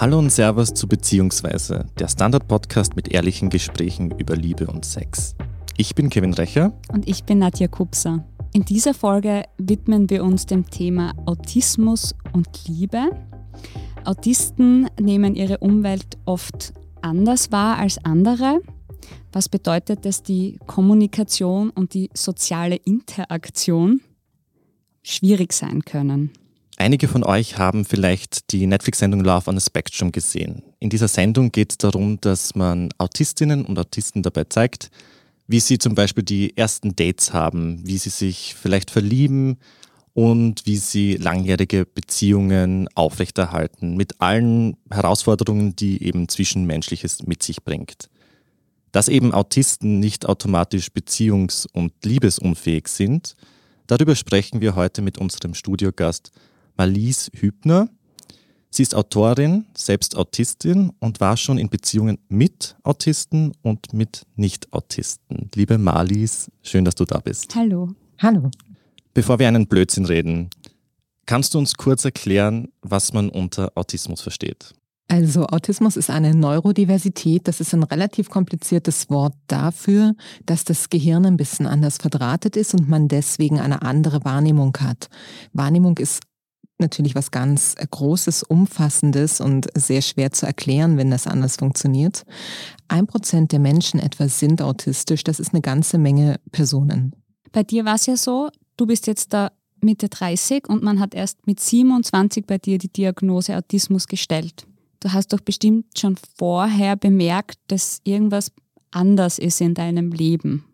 Hallo und Servus zu Beziehungsweise, der Standard-Podcast mit ehrlichen Gesprächen über Liebe und Sex. Ich bin Kevin Recher. Und ich bin Nadja Kupser. In dieser Folge widmen wir uns dem Thema Autismus und Liebe. Autisten nehmen ihre Umwelt oft anders wahr als andere. Was bedeutet, dass die Kommunikation und die soziale Interaktion schwierig sein können? Einige von euch haben vielleicht die Netflix-Sendung Love on the Spectrum gesehen. In dieser Sendung geht es darum, dass man Autistinnen und Autisten dabei zeigt, wie sie zum Beispiel die ersten Dates haben, wie sie sich vielleicht verlieben und wie sie langjährige Beziehungen aufrechterhalten mit allen Herausforderungen, die eben Zwischenmenschliches mit sich bringt. Dass eben Autisten nicht automatisch beziehungs- und liebesunfähig sind, darüber sprechen wir heute mit unserem Studiogast Marlies Hübner. Sie ist Autorin, selbst Autistin und war schon in Beziehungen mit Autisten und mit Nicht-Autisten. Liebe Marlies, schön, dass du da bist. Hallo. Hallo. Bevor wir einen Blödsinn reden, kannst du uns kurz erklären, was man unter Autismus versteht? Also Autismus ist eine Neurodiversität. Das ist ein relativ kompliziertes Wort dafür, dass das Gehirn ein bisschen anders verdrahtet ist und man deswegen eine andere Wahrnehmung hat. Wahrnehmung ist natürlich was ganz Großes, Umfassendes und sehr schwer zu erklären, wenn das anders funktioniert. Ein Prozent der Menschen etwa sind autistisch. Das ist eine ganze Menge Personen. Bei dir war es ja so, du bist jetzt da Mitte 30 und man hat erst mit 27 bei dir die Diagnose Autismus gestellt. Du hast doch bestimmt schon vorher bemerkt, dass irgendwas anders ist in deinem Leben.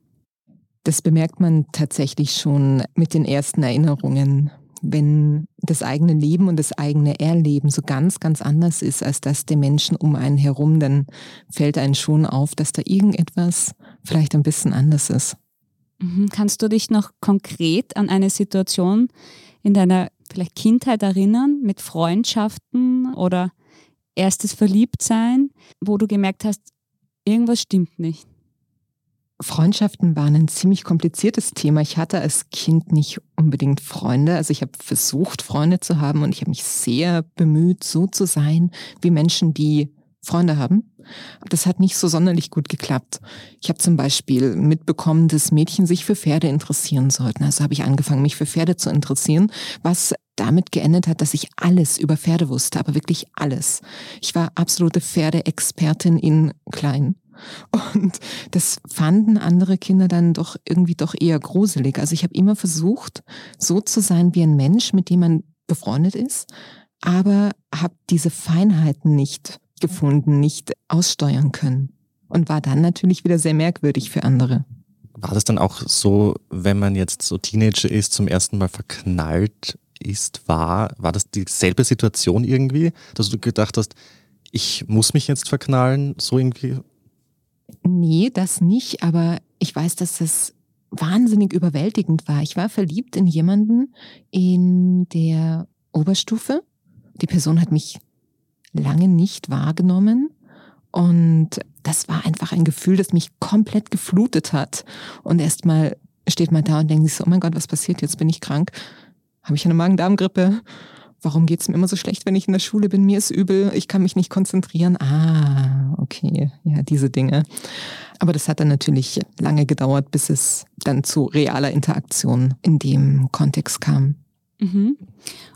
Das bemerkt man tatsächlich schon mit den ersten Erinnerungen wenn das eigene Leben und das eigene Erleben so ganz, ganz anders ist als das der Menschen um einen herum, dann fällt einem schon auf, dass da irgendetwas vielleicht ein bisschen anders ist. Mhm. Kannst du dich noch konkret an eine Situation in deiner vielleicht Kindheit erinnern, mit Freundschaften oder erstes Verliebtsein, wo du gemerkt hast, irgendwas stimmt nicht? Freundschaften waren ein ziemlich kompliziertes Thema. Ich hatte als Kind nicht unbedingt Freunde. Also ich habe versucht, Freunde zu haben und ich habe mich sehr bemüht, so zu sein wie Menschen, die Freunde haben. Aber das hat nicht so sonderlich gut geklappt. Ich habe zum Beispiel mitbekommen, dass Mädchen sich für Pferde interessieren sollten. Also habe ich angefangen, mich für Pferde zu interessieren, was damit geendet hat, dass ich alles über Pferde wusste, aber wirklich alles. Ich war absolute Pferdeexpertin in klein. Und das fanden andere Kinder dann doch irgendwie doch eher gruselig. Also ich habe immer versucht, so zu sein wie ein Mensch, mit dem man befreundet ist, aber habe diese Feinheiten nicht gefunden, nicht aussteuern können. Und war dann natürlich wieder sehr merkwürdig für andere. War das dann auch so, wenn man jetzt so Teenager ist, zum ersten Mal verknallt ist, war, war das dieselbe Situation irgendwie, dass du gedacht hast, ich muss mich jetzt verknallen, so irgendwie? Nee, das nicht, aber ich weiß, dass das wahnsinnig überwältigend war. Ich war verliebt in jemanden in der Oberstufe. Die Person hat mich lange nicht wahrgenommen und das war einfach ein Gefühl, das mich komplett geflutet hat. Und erstmal steht man da und denkt sich so, oh mein Gott, was passiert jetzt? Bin ich krank? Habe ich eine Magen-Darm-Grippe? Warum geht es mir immer so schlecht, wenn ich in der Schule bin? Mir ist übel, ich kann mich nicht konzentrieren. Ah, okay, ja, diese Dinge. Aber das hat dann natürlich lange gedauert, bis es dann zu realer Interaktion in dem Kontext kam. Mhm.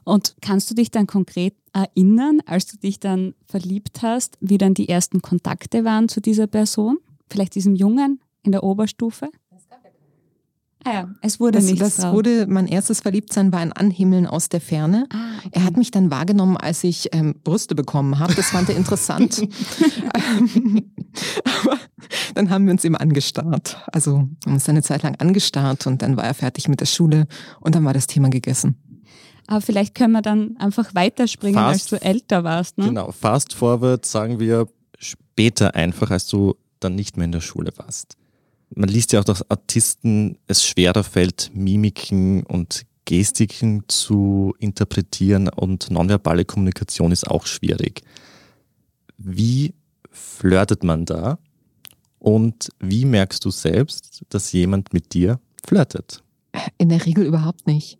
Und kannst du dich dann konkret erinnern, als du dich dann verliebt hast, wie dann die ersten Kontakte waren zu dieser Person? Vielleicht diesem Jungen in der Oberstufe? Ah ja, es wurde das, nichts Das drauf. wurde, mein erstes Verliebtsein war ein Anhimmeln aus der Ferne. Ah, okay. Er hat mich dann wahrgenommen, als ich ähm, Brüste bekommen habe. Das fand er interessant. Aber dann haben wir uns eben angestarrt. Also wir haben uns eine Zeit lang angestarrt und dann war er fertig mit der Schule und dann war das Thema gegessen. Aber vielleicht können wir dann einfach weiterspringen, Fast- als du älter warst. Ne? Genau, fast forward sagen wir später einfach, als du dann nicht mehr in der Schule warst. Man liest ja auch, dass Autisten es schwerer fällt, Mimiken und Gestiken zu interpretieren und nonverbale Kommunikation ist auch schwierig. Wie flirtet man da und wie merkst du selbst, dass jemand mit dir flirtet? In der Regel überhaupt nicht.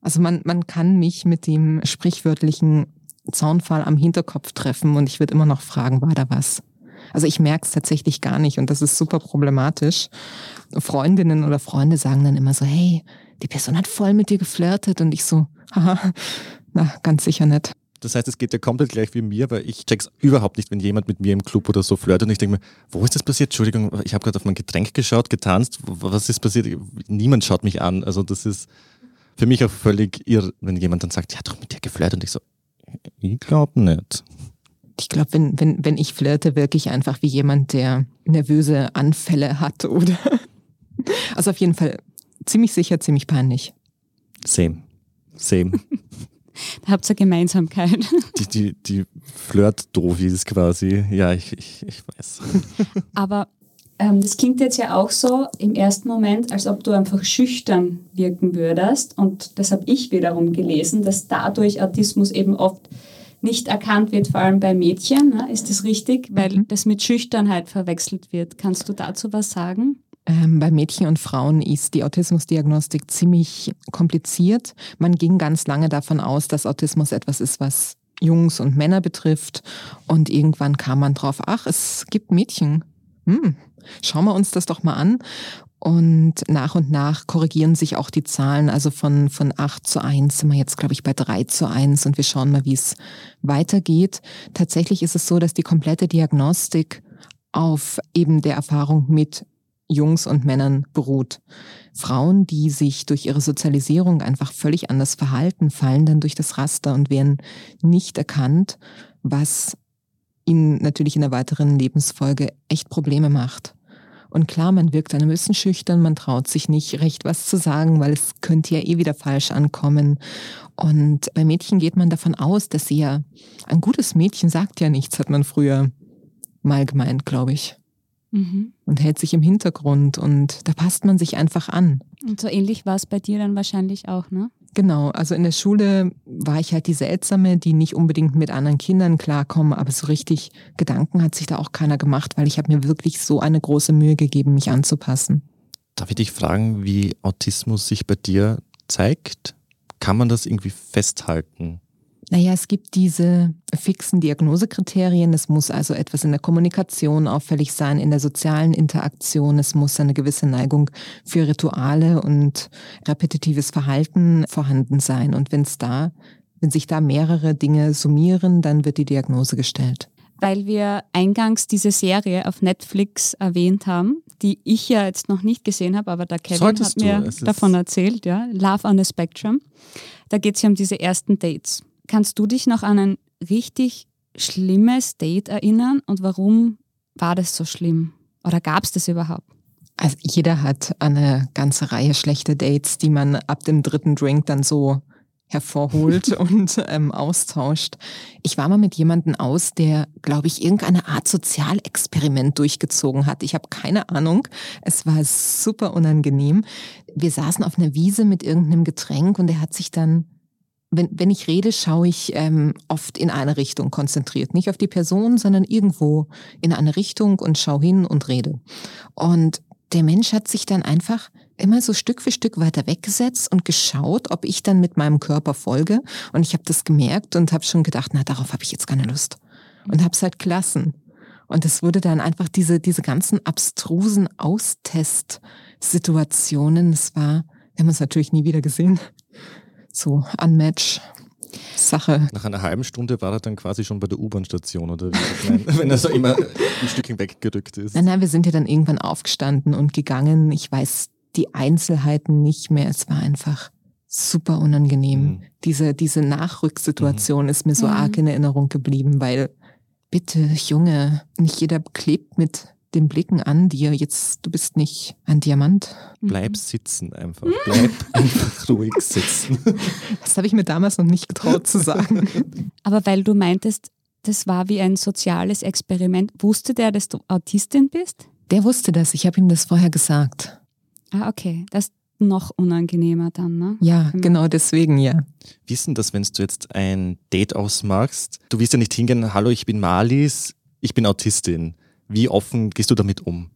Also man, man kann mich mit dem sprichwörtlichen Zaunfall am Hinterkopf treffen und ich würde immer noch fragen, war da was? Also ich merke es tatsächlich gar nicht und das ist super problematisch. Freundinnen oder Freunde sagen dann immer so, hey, die Person hat voll mit dir geflirtet und ich so, haha, na, ganz sicher nicht. Das heißt, es geht ja komplett gleich wie mir, weil ich check's überhaupt nicht, wenn jemand mit mir im Club oder so flirtet und ich denke mir, wo ist das passiert? Entschuldigung, ich habe gerade auf mein Getränk geschaut, getanzt, was ist passiert? Niemand schaut mich an. Also das ist für mich auch völlig irr, wenn jemand dann sagt, ja, doch mit dir geflirtet und ich so, ich glaube nicht. Ich glaube, wenn, wenn, wenn ich flirte, wirklich einfach wie jemand, der nervöse Anfälle hat oder. Also auf jeden Fall ziemlich sicher, ziemlich peinlich. Same. Same. da habt ihr Gemeinsamkeit. Die, die, die Flirt-Dofis quasi. Ja, ich, ich, ich weiß. Aber ähm, das klingt jetzt ja auch so im ersten Moment, als ob du einfach schüchtern wirken würdest. Und das habe ich wiederum gelesen, dass dadurch Autismus eben oft nicht erkannt wird, vor allem bei Mädchen. Ne? Ist das richtig? Weil mhm. das mit Schüchternheit verwechselt wird. Kannst du dazu was sagen? Ähm, bei Mädchen und Frauen ist die Autismusdiagnostik ziemlich kompliziert. Man ging ganz lange davon aus, dass Autismus etwas ist, was Jungs und Männer betrifft. Und irgendwann kam man drauf, ach, es gibt Mädchen. Hm, schauen wir uns das doch mal an. Und nach und nach korrigieren sich auch die Zahlen. Also von, von 8 zu 1 sind wir jetzt, glaube ich, bei 3 zu 1 und wir schauen mal, wie es weitergeht. Tatsächlich ist es so, dass die komplette Diagnostik auf eben der Erfahrung mit Jungs und Männern beruht. Frauen, die sich durch ihre Sozialisierung einfach völlig anders verhalten, fallen dann durch das Raster und werden nicht erkannt, was ihnen natürlich in der weiteren Lebensfolge echt Probleme macht. Und klar, man wirkt ein bisschen schüchtern, man traut sich nicht recht was zu sagen, weil es könnte ja eh wieder falsch ankommen. Und bei Mädchen geht man davon aus, dass sie ja, ein gutes Mädchen sagt ja nichts, hat man früher mal gemeint, glaube ich. Mhm. Und hält sich im Hintergrund und da passt man sich einfach an. Und so ähnlich war es bei dir dann wahrscheinlich auch, ne? Genau, also in der Schule war ich halt die Seltsame, die nicht unbedingt mit anderen Kindern klarkommen, aber so richtig Gedanken hat sich da auch keiner gemacht, weil ich habe mir wirklich so eine große Mühe gegeben, mich anzupassen. Darf ich dich fragen, wie Autismus sich bei dir zeigt? Kann man das irgendwie festhalten? Naja, es gibt diese fixen Diagnosekriterien. Es muss also etwas in der Kommunikation auffällig sein, in der sozialen Interaktion. Es muss eine gewisse Neigung für Rituale und repetitives Verhalten vorhanden sein. Und wenn es da, wenn sich da mehrere Dinge summieren, dann wird die Diagnose gestellt. Weil wir eingangs diese Serie auf Netflix erwähnt haben, die ich ja jetzt noch nicht gesehen habe, aber der Kevin Solltest hat mir davon erzählt, ja, Love on the Spectrum. Da geht es ja um diese ersten Dates. Kannst du dich noch an ein richtig schlimmes Date erinnern und warum war das so schlimm? Oder gab es das überhaupt? Also jeder hat eine ganze Reihe schlechte Dates, die man ab dem dritten Drink dann so hervorholt und ähm, austauscht. Ich war mal mit jemandem aus, der, glaube ich, irgendeine Art Sozialexperiment durchgezogen hat. Ich habe keine Ahnung. Es war super unangenehm. Wir saßen auf einer Wiese mit irgendeinem Getränk und er hat sich dann wenn, wenn ich rede, schaue ich ähm, oft in eine Richtung konzentriert. Nicht auf die Person, sondern irgendwo in eine Richtung und schaue hin und rede. Und der Mensch hat sich dann einfach immer so Stück für Stück weiter weggesetzt und geschaut, ob ich dann mit meinem Körper folge. Und ich habe das gemerkt und habe schon gedacht, na, darauf habe ich jetzt keine Lust. Und habe es halt gelassen. Und es wurde dann einfach diese, diese ganzen abstrusen Austest-Situationen. Es war, wir haben uns natürlich nie wieder gesehen so Unmatch. Sache. Nach einer halben Stunde war er dann quasi schon bei der U-Bahn-Station oder wie wenn er so immer ein Stückchen weggerückt ist. Nein, nein, wir sind ja dann irgendwann aufgestanden und gegangen. Ich weiß die Einzelheiten nicht mehr. Es war einfach super unangenehm. Mhm. Diese, diese Nachrücksituation mhm. ist mir so mhm. arg in Erinnerung geblieben, weil bitte, Junge, nicht jeder klebt mit den Blicken an dir, jetzt, du bist nicht ein Diamant. Bleib mhm. sitzen einfach. Bleib einfach ruhig sitzen. Das habe ich mir damals noch nicht getraut zu sagen. Aber weil du meintest, das war wie ein soziales Experiment, wusste der, dass du Autistin bist? Der wusste das, ich habe ihm das vorher gesagt. Ah, okay. Das ist noch unangenehmer dann, ne? Ja, genau deswegen, ja. Wissen, dass wenn du jetzt ein Date ausmachst, du wirst ja nicht hingehen, hallo, ich bin Marlies, ich bin Autistin. Wie offen gehst du damit um?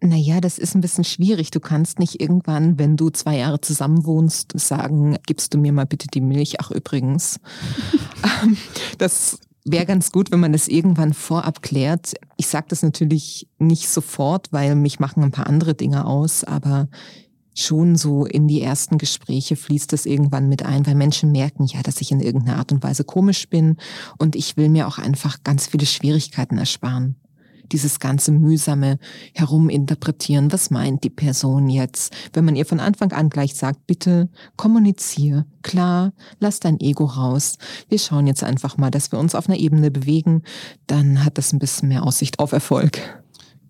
Naja, das ist ein bisschen schwierig. Du kannst nicht irgendwann, wenn du zwei Jahre zusammen wohnst, sagen, gibst du mir mal bitte die Milch? Ach, übrigens. Ähm, das wäre ganz gut, wenn man das irgendwann vorab klärt. Ich sage das natürlich nicht sofort, weil mich machen ein paar andere Dinge aus, aber schon so in die ersten Gespräche fließt das irgendwann mit ein, weil Menschen merken ja, dass ich in irgendeiner Art und Weise komisch bin und ich will mir auch einfach ganz viele Schwierigkeiten ersparen. Dieses ganze mühsame Heruminterpretieren, was meint die Person jetzt? Wenn man ihr von Anfang an gleich sagt, bitte kommunizier, klar, lass dein Ego raus. Wir schauen jetzt einfach mal, dass wir uns auf einer Ebene bewegen, dann hat das ein bisschen mehr Aussicht auf Erfolg.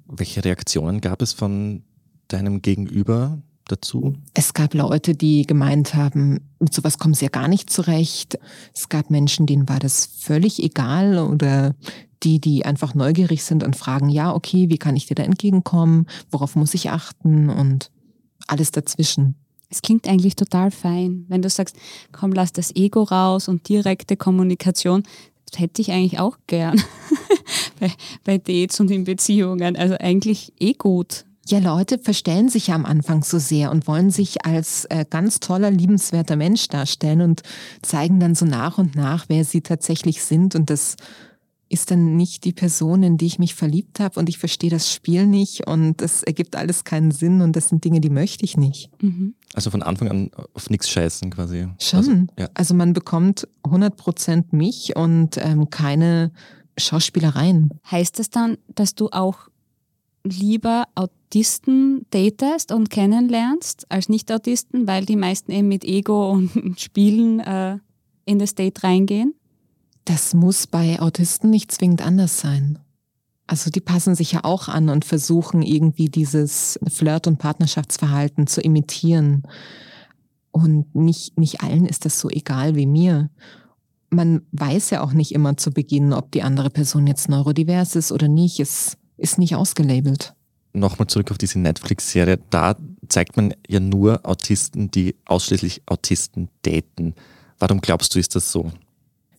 Welche Reaktionen gab es von deinem Gegenüber dazu? Es gab Leute, die gemeint haben, mit sowas kommen sie ja gar nicht zurecht. Es gab Menschen, denen war das völlig egal oder die, die einfach neugierig sind und fragen, ja, okay, wie kann ich dir da entgegenkommen? Worauf muss ich achten? Und alles dazwischen. Es klingt eigentlich total fein, wenn du sagst, komm, lass das Ego raus und direkte Kommunikation. Das hätte ich eigentlich auch gern bei, bei Dates und in Beziehungen. Also eigentlich eh gut. Ja, Leute verstellen sich ja am Anfang so sehr und wollen sich als äh, ganz toller, liebenswerter Mensch darstellen und zeigen dann so nach und nach, wer sie tatsächlich sind. Und das ist dann nicht die Person, in die ich mich verliebt habe und ich verstehe das Spiel nicht und das ergibt alles keinen Sinn und das sind Dinge, die möchte ich nicht. Mhm. Also von Anfang an auf nichts scheißen quasi. Schon. Also, ja. also man bekommt 100 Prozent mich und ähm, keine Schauspielereien. Heißt das dann, dass du auch lieber Autisten datest und kennenlernst als Nicht-Autisten, weil die meisten eben mit Ego und Spielen äh, in das Date reingehen? Das muss bei Autisten nicht zwingend anders sein. Also die passen sich ja auch an und versuchen irgendwie dieses Flirt- und Partnerschaftsverhalten zu imitieren. Und nicht, nicht allen ist das so egal wie mir. Man weiß ja auch nicht immer zu Beginn, ob die andere Person jetzt neurodivers ist oder nicht. Es ist nicht ausgelabelt. Nochmal zurück auf diese Netflix-Serie. Da zeigt man ja nur Autisten, die ausschließlich Autisten daten. Warum glaubst du, ist das so?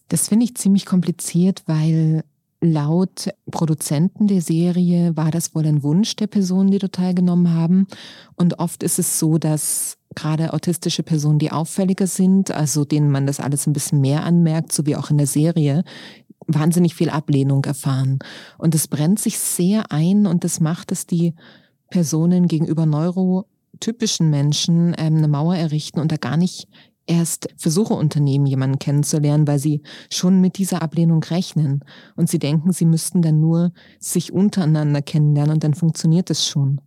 Das finde ich ziemlich kompliziert, weil laut Produzenten der Serie war das wohl ein Wunsch der Personen, die dort teilgenommen haben. Und oft ist es so, dass gerade autistische Personen, die auffälliger sind, also denen man das alles ein bisschen mehr anmerkt, so wie auch in der Serie, wahnsinnig viel Ablehnung erfahren. Und es brennt sich sehr ein und das macht, dass die Personen gegenüber neurotypischen Menschen ähm, eine Mauer errichten und da gar nicht erst Versuche unternehmen, jemanden kennenzulernen, weil sie schon mit dieser Ablehnung rechnen. Und sie denken, sie müssten dann nur sich untereinander kennenlernen und dann funktioniert es schon.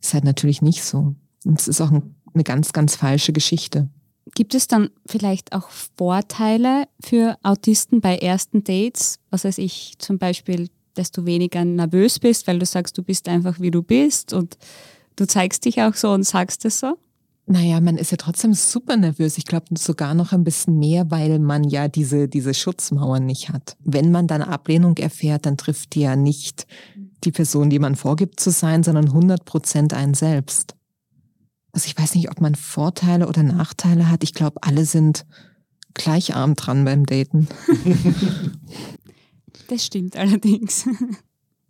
Ist halt natürlich nicht so. Und es ist auch eine ganz, ganz falsche Geschichte. Gibt es dann vielleicht auch Vorteile für Autisten bei ersten Dates? Was weiß ich, zum Beispiel, dass du weniger nervös bist, weil du sagst, du bist einfach wie du bist und du zeigst dich auch so und sagst es so? Naja, man ist ja trotzdem super nervös. Ich glaube sogar noch ein bisschen mehr, weil man ja diese, diese Schutzmauern nicht hat. Wenn man dann Ablehnung erfährt, dann trifft die ja nicht die Person, die man vorgibt zu sein, sondern 100 Prozent einen selbst. Also ich weiß nicht, ob man Vorteile oder Nachteile hat. Ich glaube, alle sind gleich arm dran beim Daten. Das stimmt allerdings.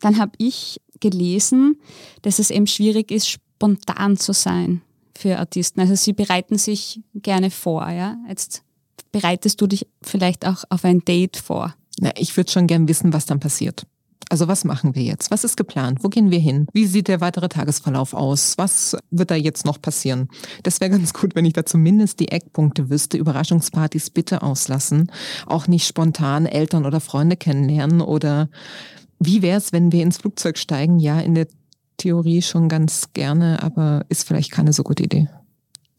Dann habe ich gelesen, dass es eben schwierig ist, spontan zu sein für Autisten. Also sie bereiten sich gerne vor, ja. Jetzt bereitest du dich vielleicht auch auf ein Date vor. Na, ich würde schon gern wissen, was dann passiert. Also was machen wir jetzt? Was ist geplant? Wo gehen wir hin? Wie sieht der weitere Tagesverlauf aus? Was wird da jetzt noch passieren? Das wäre ganz gut, wenn ich da zumindest die Eckpunkte wüsste. Überraschungspartys bitte auslassen. Auch nicht spontan Eltern oder Freunde kennenlernen oder wie wäre es, wenn wir ins Flugzeug steigen? Ja, in der Theorie schon ganz gerne, aber ist vielleicht keine so gute Idee.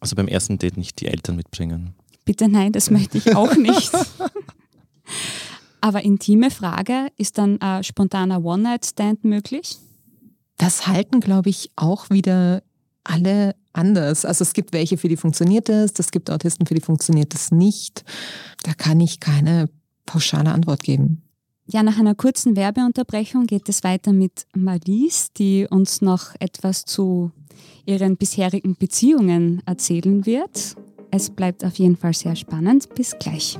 Also beim ersten Date nicht die Eltern mitbringen. Bitte nein, das möchte ich auch nicht. aber intime Frage, ist dann ein spontaner One-Night-Stand möglich? Das halten, glaube ich, auch wieder alle anders. Also es gibt welche, für die funktioniert es, es gibt Autisten, für die funktioniert es nicht. Da kann ich keine pauschale Antwort geben. Ja, nach einer kurzen Werbeunterbrechung geht es weiter mit Marlies, die uns noch etwas zu ihren bisherigen Beziehungen erzählen wird. Es bleibt auf jeden Fall sehr spannend. Bis gleich.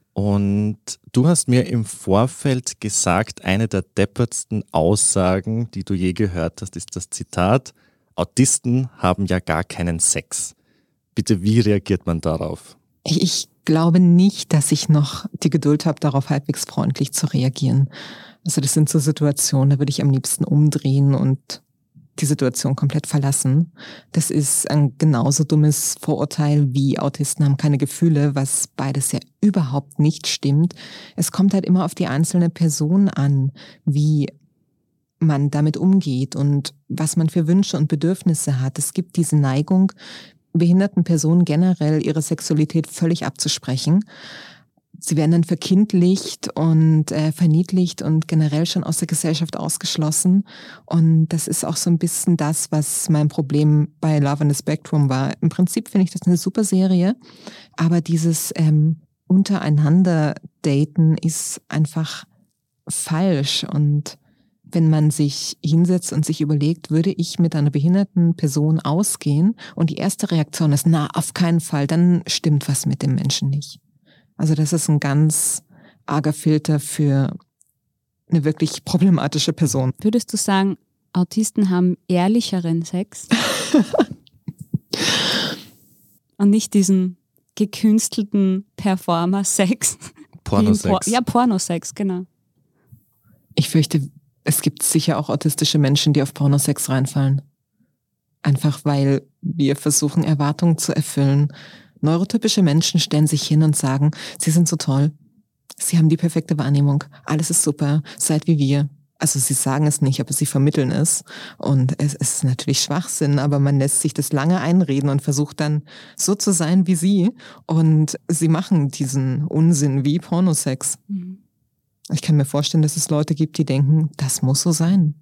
und du hast mir im Vorfeld gesagt, eine der deppertsten Aussagen, die du je gehört hast, ist das Zitat, Autisten haben ja gar keinen Sex. Bitte, wie reagiert man darauf? Ich glaube nicht, dass ich noch die Geduld habe, darauf halbwegs freundlich zu reagieren. Also das sind so Situationen, da würde ich am liebsten umdrehen und die Situation komplett verlassen. Das ist ein genauso dummes Vorurteil wie Autisten haben keine Gefühle, was beides ja überhaupt nicht stimmt. Es kommt halt immer auf die einzelne Person an, wie man damit umgeht und was man für Wünsche und Bedürfnisse hat. Es gibt diese Neigung, behinderten Personen generell ihre Sexualität völlig abzusprechen. Sie werden dann verkindlicht und äh, verniedlicht und generell schon aus der Gesellschaft ausgeschlossen. Und das ist auch so ein bisschen das, was mein Problem bei Love on the Spectrum war. Im Prinzip finde ich das eine super Serie, aber dieses ähm, untereinander daten ist einfach falsch und wenn man sich hinsetzt und sich überlegt, würde ich mit einer behinderten Person ausgehen und die erste Reaktion ist, na, auf keinen Fall, dann stimmt was mit dem Menschen nicht. Also das ist ein ganz arger Filter für eine wirklich problematische Person. Würdest du sagen, Autisten haben ehrlicheren Sex? und nicht diesen gekünstelten Performer-Sex? Pornosex. ja, Pornosex, genau. Ich fürchte, es gibt sicher auch autistische Menschen, die auf Pornosex reinfallen. Einfach weil wir versuchen, Erwartungen zu erfüllen. Neurotypische Menschen stellen sich hin und sagen, sie sind so toll. Sie haben die perfekte Wahrnehmung. Alles ist super. Seid wie wir. Also sie sagen es nicht, aber sie vermitteln es. Und es ist natürlich Schwachsinn, aber man lässt sich das lange einreden und versucht dann so zu sein wie sie. Und sie machen diesen Unsinn wie Pornosex. Mhm. Ich kann mir vorstellen, dass es Leute gibt, die denken, das muss so sein.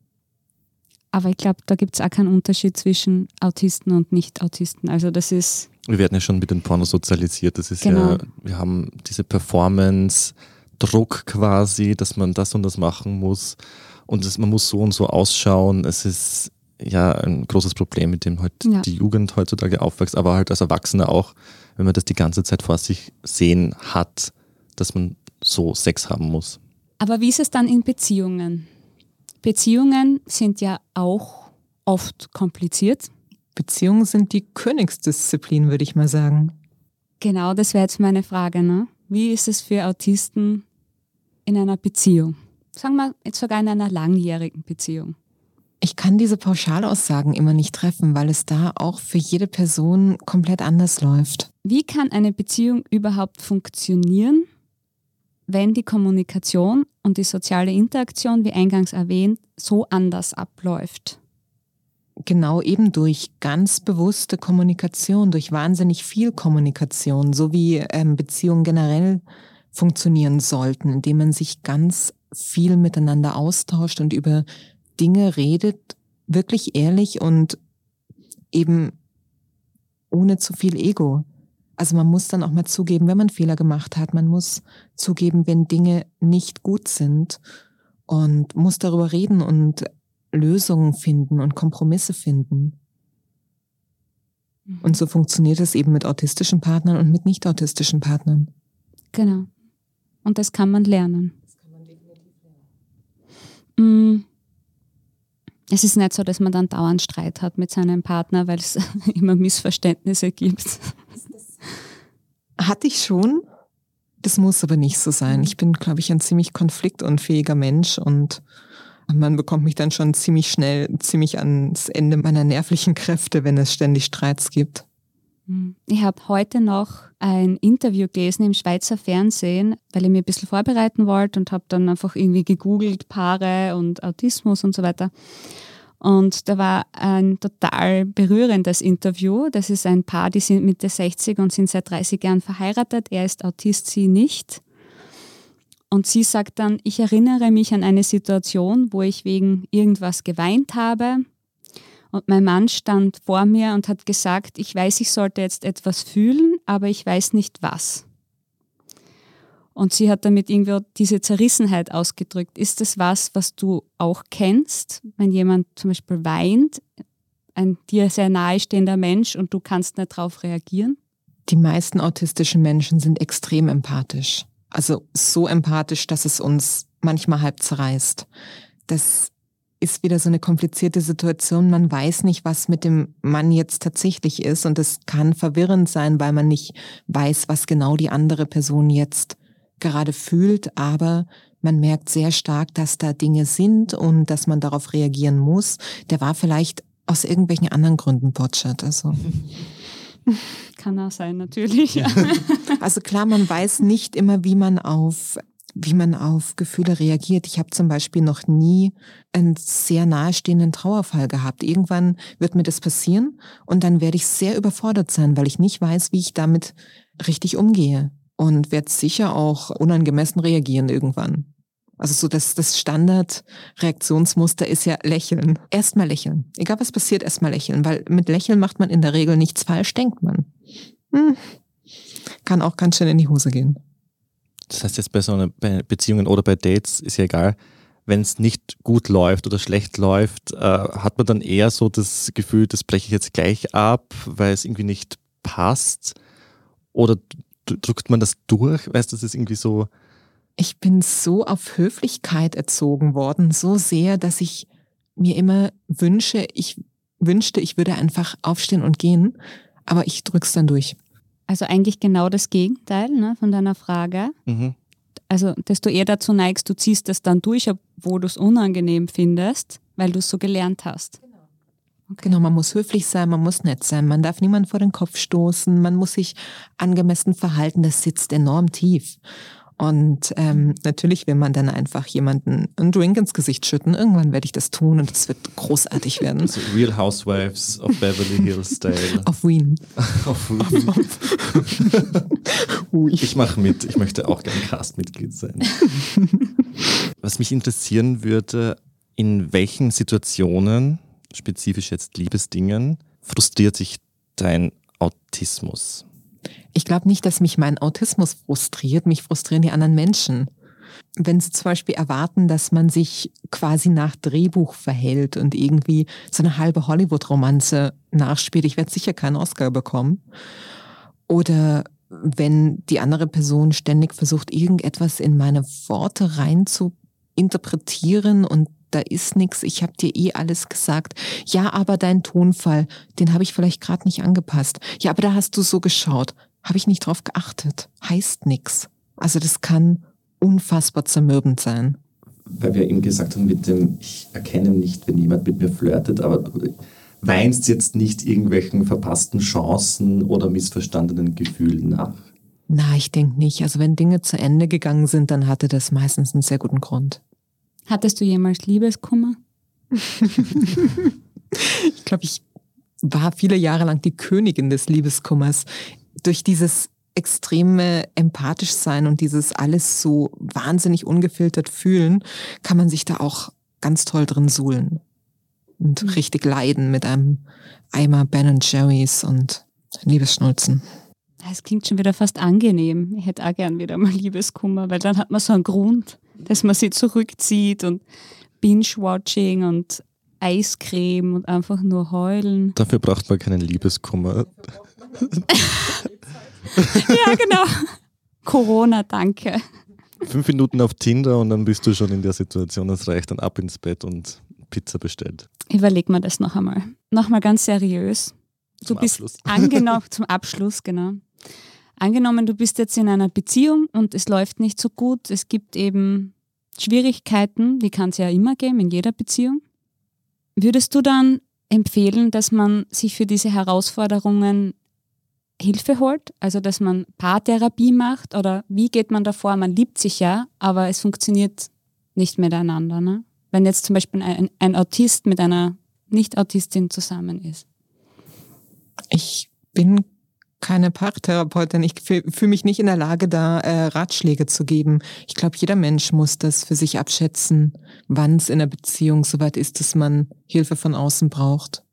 Aber ich glaube, da gibt es auch keinen Unterschied zwischen Autisten und Nicht-Autisten. Also das ist. Wir werden ja schon mit den Porno sozialisiert. Das ist genau. ja, wir haben diese Performance-Druck quasi, dass man das und das machen muss. Und das, man muss so und so ausschauen. Es ist ja ein großes Problem, mit dem halt ja. die Jugend heutzutage aufwächst, aber halt als Erwachsener auch, wenn man das die ganze Zeit vor sich sehen hat, dass man so Sex haben muss. Aber wie ist es dann in Beziehungen? Beziehungen sind ja auch oft kompliziert. Beziehungen sind die Königsdisziplin, würde ich mal sagen. Genau, das wäre jetzt meine Frage. Ne? Wie ist es für Autisten in einer Beziehung? Sagen wir jetzt sogar in einer langjährigen Beziehung. Ich kann diese Pauschalaussagen immer nicht treffen, weil es da auch für jede Person komplett anders läuft. Wie kann eine Beziehung überhaupt funktionieren, wenn die Kommunikation und die soziale Interaktion, wie eingangs erwähnt, so anders abläuft. Genau eben durch ganz bewusste Kommunikation, durch wahnsinnig viel Kommunikation, so wie ähm, Beziehungen generell funktionieren sollten, indem man sich ganz viel miteinander austauscht und über Dinge redet, wirklich ehrlich und eben ohne zu viel Ego. Also man muss dann auch mal zugeben, wenn man Fehler gemacht hat. Man muss zugeben, wenn Dinge nicht gut sind und muss darüber reden und Lösungen finden und Kompromisse finden. Mhm. Und so funktioniert es eben mit autistischen Partnern und mit nicht autistischen Partnern. Genau. Und das kann man lernen. Das kann man definitiv lernen. Mm. Es ist nicht so, dass man dann dauernd Streit hat mit seinem Partner, weil es immer Missverständnisse gibt. Hatte ich schon. Das muss aber nicht so sein. Ich bin, glaube ich, ein ziemlich konfliktunfähiger Mensch und man bekommt mich dann schon ziemlich schnell, ziemlich ans Ende meiner nervlichen Kräfte, wenn es ständig Streits gibt. Hm. Ich habe heute noch ein Interview gelesen im Schweizer Fernsehen, weil ich mir ein bisschen vorbereiten wollte und habe dann einfach irgendwie gegoogelt, Paare und Autismus und so weiter. Und da war ein total berührendes Interview. Das ist ein Paar, die sind Mitte 60 und sind seit 30 Jahren verheiratet. Er ist Autist, sie nicht. Und sie sagt dann, ich erinnere mich an eine Situation, wo ich wegen irgendwas geweint habe. Und mein Mann stand vor mir und hat gesagt, ich weiß, ich sollte jetzt etwas fühlen, aber ich weiß nicht was. Und sie hat damit irgendwie diese Zerrissenheit ausgedrückt. Ist das was, was du auch kennst, wenn jemand zum Beispiel weint, ein dir sehr nahestehender Mensch und du kannst nicht darauf reagieren? Die meisten autistischen Menschen sind extrem empathisch. Also so empathisch, dass es uns manchmal halb zerreißt. Das ist wieder so eine komplizierte Situation. Man weiß nicht, was mit dem Mann jetzt tatsächlich ist. Und es kann verwirrend sein, weil man nicht weiß, was genau die andere Person jetzt gerade fühlt. Aber man merkt sehr stark, dass da Dinge sind und dass man darauf reagieren muss. Der war vielleicht aus irgendwelchen anderen Gründen botschert. Also. Kann auch sein, natürlich. Ja. Also klar, man weiß nicht immer, wie man auf wie man auf Gefühle reagiert. Ich habe zum Beispiel noch nie einen sehr nahestehenden Trauerfall gehabt. Irgendwann wird mir das passieren und dann werde ich sehr überfordert sein, weil ich nicht weiß, wie ich damit richtig umgehe und werde sicher auch unangemessen reagieren irgendwann. Also so das, das Standardreaktionsmuster ist ja lächeln. Erstmal lächeln. Egal was passiert, erstmal lächeln, weil mit Lächeln macht man in der Regel nichts falsch, denkt man. Hm. Kann auch ganz schön in die Hose gehen. Das heißt jetzt bei so einer Beziehungen oder bei Dates ist ja egal, wenn es nicht gut läuft oder schlecht läuft, äh, hat man dann eher so das Gefühl, das breche ich jetzt gleich ab, weil es irgendwie nicht passt? Oder drückt man das durch? Weißt du, das ist irgendwie so, ich bin so auf Höflichkeit erzogen worden, so sehr, dass ich mir immer wünsche, ich wünschte, ich würde einfach aufstehen und gehen, aber ich drück's dann durch. Also eigentlich genau das Gegenteil ne, von deiner Frage. Mhm. Also desto eher dazu neigst, du ziehst es dann durch, obwohl du es unangenehm findest, weil du es so gelernt hast. Genau. Okay. Genau, man muss höflich sein, man muss nett sein, man darf niemand vor den Kopf stoßen, man muss sich angemessen verhalten, das sitzt enorm tief. Und ähm, natürlich will man dann einfach jemanden einen Drink ins Gesicht schütten. Irgendwann werde ich das tun und es wird großartig werden. So Real Housewives of Beverly Hills Style. Auf Wien. auf Wien. ich mache mit. Ich möchte auch gerne Castmitglied sein. Was mich interessieren würde, in welchen Situationen, spezifisch jetzt Liebesdingen, frustriert sich dein Autismus? Ich glaube nicht, dass mich mein Autismus frustriert, mich frustrieren die anderen Menschen. Wenn sie zum Beispiel erwarten, dass man sich quasi nach Drehbuch verhält und irgendwie so eine halbe Hollywood-Romanze nachspielt, ich werde sicher keinen Oscar bekommen. Oder wenn die andere Person ständig versucht, irgendetwas in meine Worte rein zu interpretieren und da ist nichts, ich habe dir eh alles gesagt. Ja, aber dein Tonfall, den habe ich vielleicht gerade nicht angepasst. Ja, aber da hast du so geschaut. Habe ich nicht drauf geachtet. Heißt nix. Also das kann unfassbar zermürbend sein. Weil wir eben gesagt haben, mit dem, ich erkenne nicht, wenn jemand mit mir flirtet, aber weinst jetzt nicht irgendwelchen verpassten Chancen oder missverstandenen Gefühlen nach? Na, ich denke nicht. Also wenn Dinge zu Ende gegangen sind, dann hatte das meistens einen sehr guten Grund. Hattest du jemals Liebeskummer? ich glaube, ich war viele Jahre lang die Königin des Liebeskummers durch dieses extreme empathisch sein und dieses alles so wahnsinnig ungefiltert fühlen, kann man sich da auch ganz toll drin suhlen und mhm. richtig leiden mit einem Eimer Ben Jerry's und Liebesschnulzen. Es klingt schon wieder fast angenehm. Ich hätte auch gern wieder mal Liebeskummer, weil dann hat man so einen Grund, dass man sich zurückzieht und Binge-Watching und Eiscreme und einfach nur heulen. Dafür braucht man keinen Liebeskummer. ja, genau. Corona, danke. Fünf Minuten auf Tinder und dann bist du schon in der Situation, es reicht dann ab ins Bett und Pizza bestellt. Überleg mal das noch einmal. Nochmal ganz seriös. Du zum bist Abschluss. angenommen, zum Abschluss, genau. Angenommen, du bist jetzt in einer Beziehung und es läuft nicht so gut, es gibt eben Schwierigkeiten, die kann es ja immer geben in jeder Beziehung. Würdest du dann empfehlen, dass man sich für diese Herausforderungen Hilfe holt, also dass man Paartherapie macht oder wie geht man davor? Man liebt sich ja, aber es funktioniert nicht miteinander. Ne? Wenn jetzt zum Beispiel ein, ein Autist mit einer Nicht-Autistin zusammen ist. Ich bin keine Paartherapeutin. Ich fühle mich nicht in der Lage, da äh, Ratschläge zu geben. Ich glaube, jeder Mensch muss das für sich abschätzen, wann es in der Beziehung soweit ist, dass man Hilfe von außen braucht.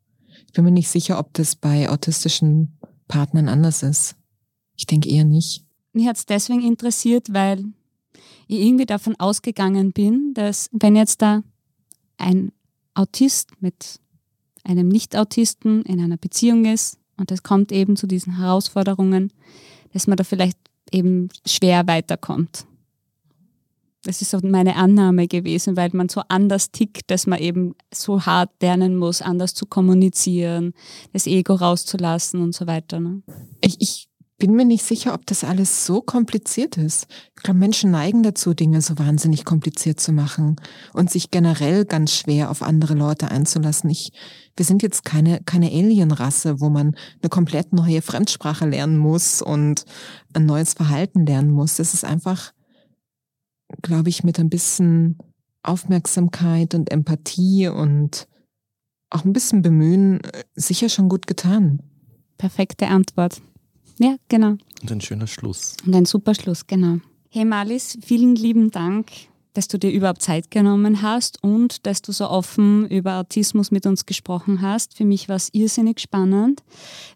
Ich bin mir nicht sicher, ob das bei autistischen Partnern anders ist. Ich denke eher nicht. Mich hat es deswegen interessiert, weil ich irgendwie davon ausgegangen bin, dass wenn jetzt da ein Autist mit einem Nicht-Autisten in einer Beziehung ist und es kommt eben zu diesen Herausforderungen, dass man da vielleicht eben schwer weiterkommt. Das ist so meine Annahme gewesen, weil man so anders tickt, dass man eben so hart lernen muss, anders zu kommunizieren, das Ego rauszulassen und so weiter. Ne? Ich, ich bin mir nicht sicher, ob das alles so kompliziert ist. Ich glaube, Menschen neigen dazu, Dinge so wahnsinnig kompliziert zu machen und sich generell ganz schwer auf andere Leute einzulassen. Ich, wir sind jetzt keine, keine Alienrasse, wo man eine komplett neue Fremdsprache lernen muss und ein neues Verhalten lernen muss. Das ist einfach, glaube ich, mit ein bisschen Aufmerksamkeit und Empathie und auch ein bisschen Bemühen äh, sicher schon gut getan. Perfekte Antwort. Ja, genau. Und ein schöner Schluss. Und ein super Schluss, genau. Hey Malis, vielen lieben Dank, dass du dir überhaupt Zeit genommen hast und dass du so offen über Autismus mit uns gesprochen hast. Für mich war es irrsinnig spannend.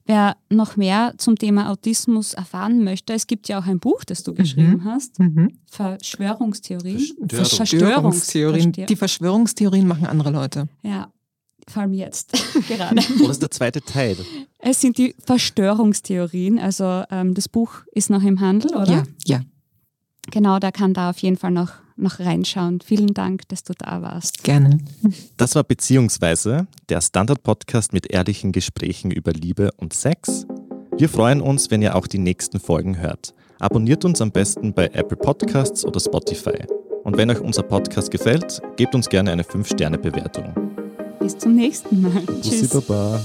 Wer noch mehr zum Thema Autismus erfahren möchte, es gibt ja auch ein Buch, das du geschrieben mhm. hast. Mhm. Verschwörungstheorien. Verschwörungstheorien. Die Verschwörungstheorien machen andere Leute. Ja, vor allem jetzt gerade. Oder ist der zweite Teil? Es sind die Verschwörungstheorien. Also ähm, das Buch ist noch im Handel, oder? Ja, ja. Genau, da kann da auf jeden Fall noch, noch reinschauen. Vielen Dank, dass du da warst. Gerne. Das war Beziehungsweise, der Standard-Podcast mit ehrlichen Gesprächen über Liebe und Sex. Wir freuen uns, wenn ihr auch die nächsten Folgen hört. Abonniert uns am besten bei Apple Podcasts oder Spotify. Und wenn euch unser Podcast gefällt, gebt uns gerne eine 5-Sterne-Bewertung. Bis zum nächsten Mal. Bussi Tschüss. Baba.